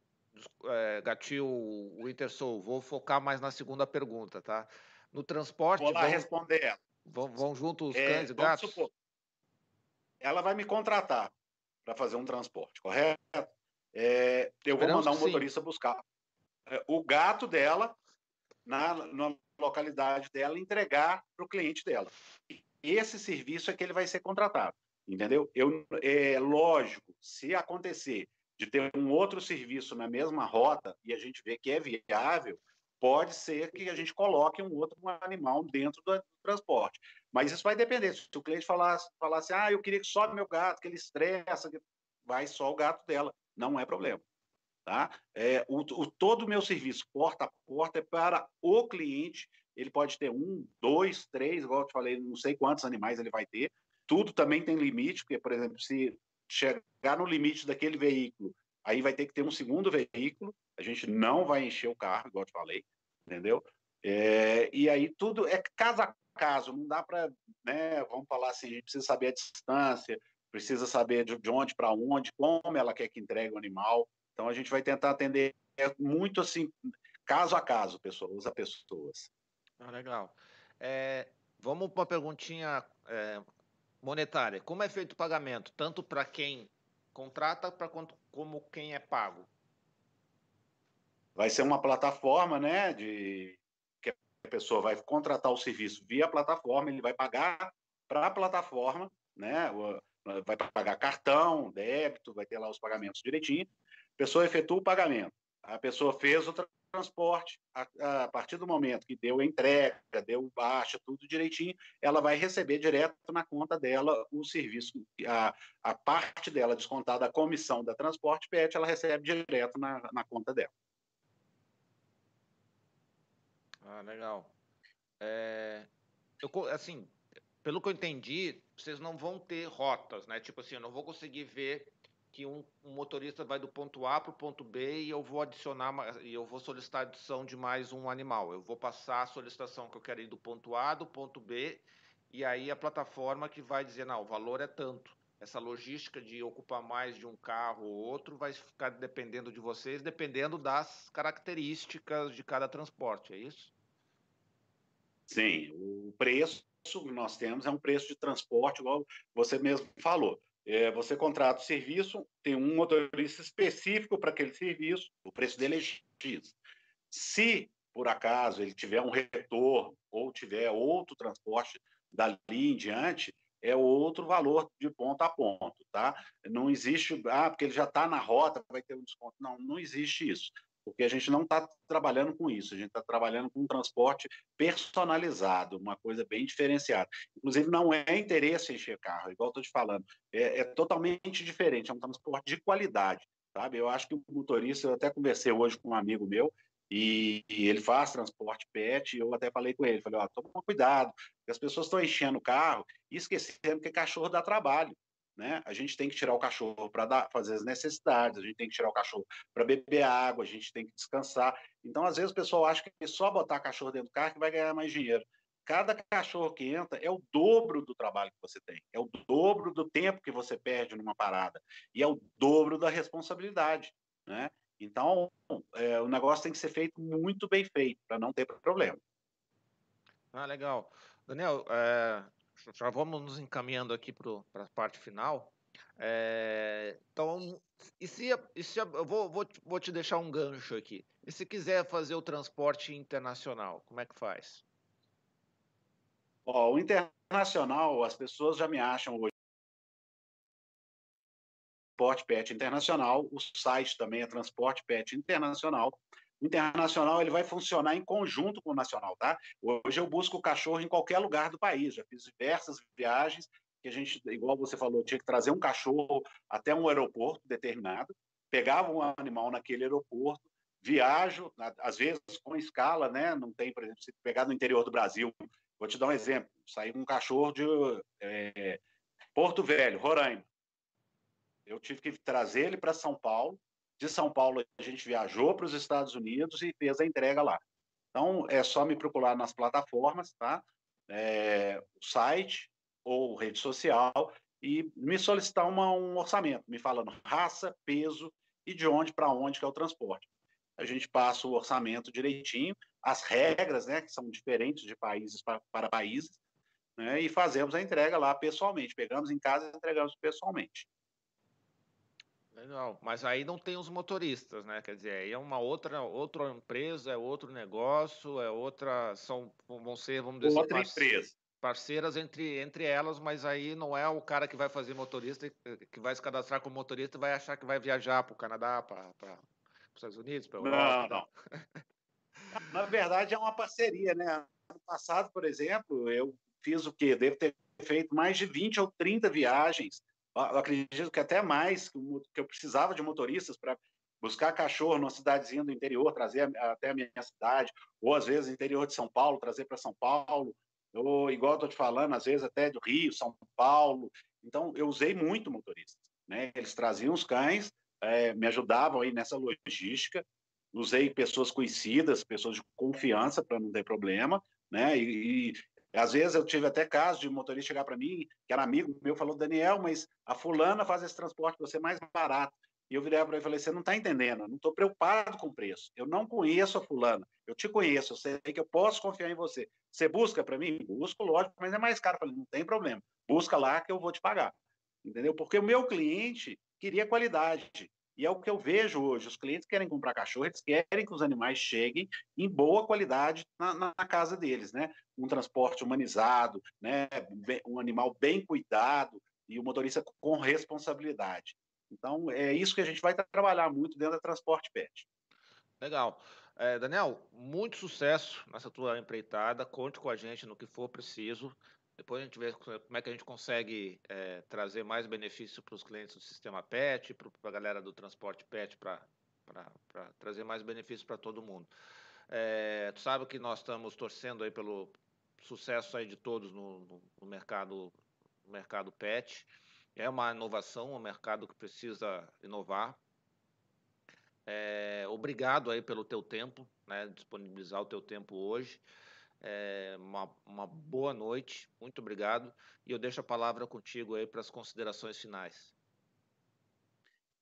é, gatil o Intersoul, vou focar mais na segunda pergunta, tá? No transporte. Vou lá vão, responder ela. Vão, vão junto os é, cães e gatos? Supor, ela vai me contratar para fazer um transporte, correto? É, eu vou mandar um motorista sim. buscar é, o gato dela na, na localidade dela entregar para o cliente dela. Esse serviço é que ele vai ser contratado, entendeu? Eu, é lógico, se acontecer de ter um outro serviço na mesma rota e a gente vê que é viável, pode ser que a gente coloque um outro animal dentro do transporte. Mas isso vai depender. Se o cliente falasse, falasse ah, eu queria que só meu gato, que ele estressa, vai só o gato dela. Não é problema. Tá? É, o, o, todo o meu serviço, porta a porta, é para o cliente. Ele pode ter um, dois, três, igual eu te falei, não sei quantos animais ele vai ter. Tudo também tem limite, porque, por exemplo, se chegar no limite daquele veículo, aí vai ter que ter um segundo veículo. A gente não vai encher o carro, igual eu te falei, entendeu? É, e aí tudo é caso a caso, não dá para, né, vamos falar assim, a gente precisa saber a distância, precisa saber de, de onde para onde, como ela quer que entregue o animal. Então a gente vai tentar atender muito assim, caso a caso, pessoas a pessoas. Ah, legal. É, vamos para uma perguntinha é, monetária. Como é feito o pagamento, tanto para quem contrata para como quem é pago? Vai ser uma plataforma, né, de que a pessoa vai contratar o serviço via plataforma, ele vai pagar para a plataforma, né, vai pagar cartão, débito, vai ter lá os pagamentos direitinho, a pessoa efetua o pagamento. A pessoa fez o transporte, a, a, partir do momento que deu entrega, deu baixa, tudo direitinho, ela vai receber direto na conta dela o serviço, a, a parte dela descontada, a comissão da transporte PET, ela recebe direto na, na conta dela. Ah, legal. É, eu, assim, pelo que eu entendi, vocês não vão ter rotas, né? Tipo assim, eu não vou conseguir ver que um, um motorista vai do ponto A para o ponto B e eu vou adicionar e eu vou solicitar a adição de mais um animal. Eu vou passar a solicitação que eu quero ir do ponto A do ponto B e aí a plataforma que vai dizer não, o valor é tanto. Essa logística de ocupar mais de um carro ou outro vai ficar dependendo de vocês, dependendo das características de cada transporte, é isso? Sim, o preço que nós temos é um preço de transporte, igual você mesmo falou. É, você contrata o serviço, tem um motorista específico para aquele serviço, o preço dele é X. Se, por acaso, ele tiver um retorno ou tiver outro transporte dali em diante, é outro valor de ponto a ponto, tá? Não existe, ah, porque ele já está na rota, vai ter um desconto. Não, não existe isso porque a gente não está trabalhando com isso, a gente está trabalhando com um transporte personalizado, uma coisa bem diferenciada. Inclusive, não é interesse encher carro, igual estou te falando, é, é, totalmente diferente, é um transporte de qualidade, sabe? Eu acho que o motorista, eu até conversei hoje com um amigo meu, e, e ele faz transporte pet, e eu até falei com ele, falei, ó, toma cuidado, as pessoas estão enchendo o carro e esquecendo que cachorro dá trabalho. Né? A gente tem que tirar o cachorro para fazer as necessidades, a gente tem que tirar o cachorro para beber água, a gente tem que descansar. Então, às vezes, o pessoal acha que é só botar cachorro dentro do carro que vai ganhar mais dinheiro. Cada cachorro que entra é o dobro do trabalho que você tem, é o dobro do tempo que você perde numa parada e é o dobro da responsabilidade. Né? Então, é, o negócio tem que ser feito muito bem feito para não ter problema. Ah, legal. Daniel, é, já vamos nos encaminhando aqui para a parte final. É, então, e se, e se eu vou, vou, vou te deixar um gancho aqui. E se quiser fazer o transporte internacional, como é que faz? O internacional, as pessoas já me acham hoje. Transporte Pet Internacional, o site também é Transporte Pet Internacional. Internacional ele vai funcionar em conjunto com o nacional, tá? Hoje eu busco o cachorro em qualquer lugar do país. Já fiz diversas viagens que a gente, igual você falou, tinha que trazer um cachorro até um aeroporto determinado, pegava um animal naquele aeroporto, viajo, às vezes com escala, né? Não tem, por exemplo, se pegar no interior do Brasil, vou te dar um exemplo, saiu um cachorro de é, Porto Velho, Roraima. Eu tive que trazer ele para São Paulo. De São Paulo, a gente viajou para os Estados Unidos e fez a entrega lá. Então, é só me procurar nas plataformas, tá? É, o site ou rede social e me solicitar uma, um orçamento, me falando raça, peso e de onde para onde que é o transporte. A gente passa o orçamento direitinho, as regras, né, que são diferentes de países para, para países, né, e fazemos a entrega lá pessoalmente. Pegamos em casa e entregamos pessoalmente. Legal, mas aí não tem os motoristas, né? Quer dizer, aí é uma outra, outra empresa, é outro negócio, é outra, são, vão ser, vamos dizer outra assim, empresa. parceiras entre, entre elas, mas aí não é o cara que vai fazer motorista, que vai se cadastrar como motorista e vai achar que vai viajar para o Canadá, para os Estados Unidos, para Europa. Não, não. Na verdade, é uma parceria, né? Ano passado, por exemplo, eu fiz o quê? Devo ter feito mais de 20 ou 30 viagens. Eu acredito que até mais, que eu precisava de motoristas para buscar cachorro numa cidadezinha do interior, trazer até a minha cidade, ou às vezes interior de São Paulo, trazer para São Paulo, ou igual estou te falando, às vezes até do Rio, São Paulo. Então, eu usei muito motoristas. Né? Eles traziam os cães, é, me ajudavam aí nessa logística, usei pessoas conhecidas, pessoas de confiança para não ter problema, né? E, às vezes eu tive até casos de motorista chegar para mim, que era amigo meu, falou: Daniel, mas a fulana faz esse transporte para você mais barato. E eu virei para ele e falei: você não está entendendo, eu não estou preocupado com o preço. Eu não conheço a fulana, eu te conheço, eu sei que eu posso confiar em você. Você busca para mim? Busco, lógico, mas é mais caro. Eu falei: não tem problema, busca lá que eu vou te pagar. Entendeu? Porque o meu cliente queria qualidade. E é o que eu vejo hoje. Os clientes querem comprar cachorro, eles querem que os animais cheguem em boa qualidade na, na casa deles, né? Um transporte humanizado, né? Um animal bem cuidado e o motorista com responsabilidade. Então, é isso que a gente vai trabalhar muito dentro da Transporte Pet. Legal. É, Daniel, muito sucesso nessa tua empreitada. Conte com a gente no que for preciso. Depois a gente vê como é que a gente consegue é, trazer mais benefício para os clientes do sistema PET, para a galera do transporte PET, para trazer mais benefício para todo mundo. É, tu sabe que nós estamos torcendo aí pelo sucesso aí de todos no, no, no mercado no mercado PET. É uma inovação, um mercado que precisa inovar. É, obrigado aí pelo teu tempo, né, disponibilizar o teu tempo hoje. É, uma, uma boa noite, muito obrigado. E eu deixo a palavra contigo aí para as considerações finais.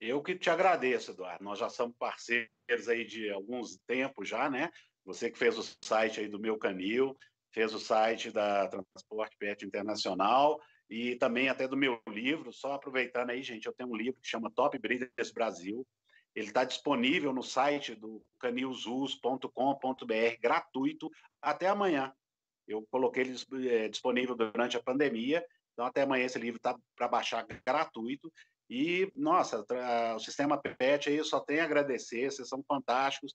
Eu que te agradeço, Eduardo. Nós já somos parceiros aí de alguns tempos já, né? Você que fez o site aí do Meu Canil, fez o site da Transporte Pet Internacional e também até do meu livro. Só aproveitando aí, gente, eu tenho um livro que chama Top Breeders Brasil. Ele está disponível no site do canilzus.com.br, gratuito, até amanhã. Eu coloquei ele é, disponível durante a pandemia, então até amanhã esse livro está para baixar gratuito. E, nossa, o sistema PET aí só tenho a agradecer, vocês são fantásticos,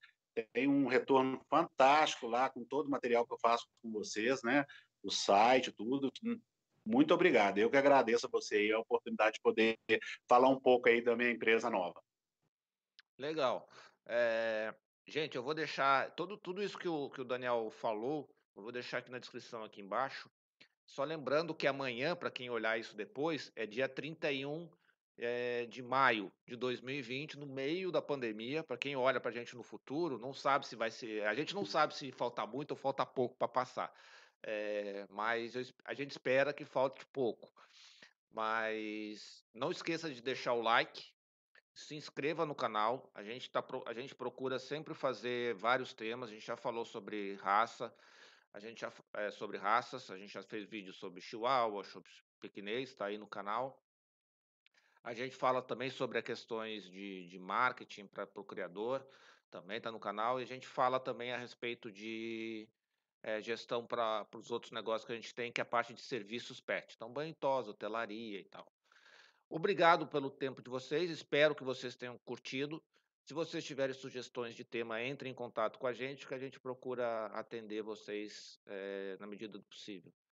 tem um retorno fantástico lá com todo o material que eu faço com vocês, né? O site, tudo. Muito obrigado. Eu que agradeço a você aí a oportunidade de poder falar um pouco aí da minha empresa nova. Legal. É, gente, eu vou deixar todo, tudo isso que o, que o Daniel falou, eu vou deixar aqui na descrição aqui embaixo. Só lembrando que amanhã, para quem olhar isso depois, é dia 31 é, de maio de 2020, no meio da pandemia. Para quem olha para a gente no futuro, não sabe se vai ser. A gente não sabe se falta muito ou falta pouco para passar. É, mas eu, a gente espera que falte pouco. Mas não esqueça de deixar o like, se inscreva no canal. A gente, tá, a gente procura sempre fazer vários temas. A gente já falou sobre raça, a gente já é, sobre raças, a gente já fez vídeo sobre chihuahua, sobre pequinês, está aí no canal. A gente fala também sobre as questões de, de marketing para o criador, também está no canal. E a gente fala também a respeito de é, gestão para os outros negócios que a gente tem, que é a parte de serviços pet. Então, banho tosa, hotelaria e tal. Obrigado pelo tempo de vocês, espero que vocês tenham curtido. Se vocês tiverem sugestões de tema, entrem em contato com a gente, que a gente procura atender vocês é, na medida do possível.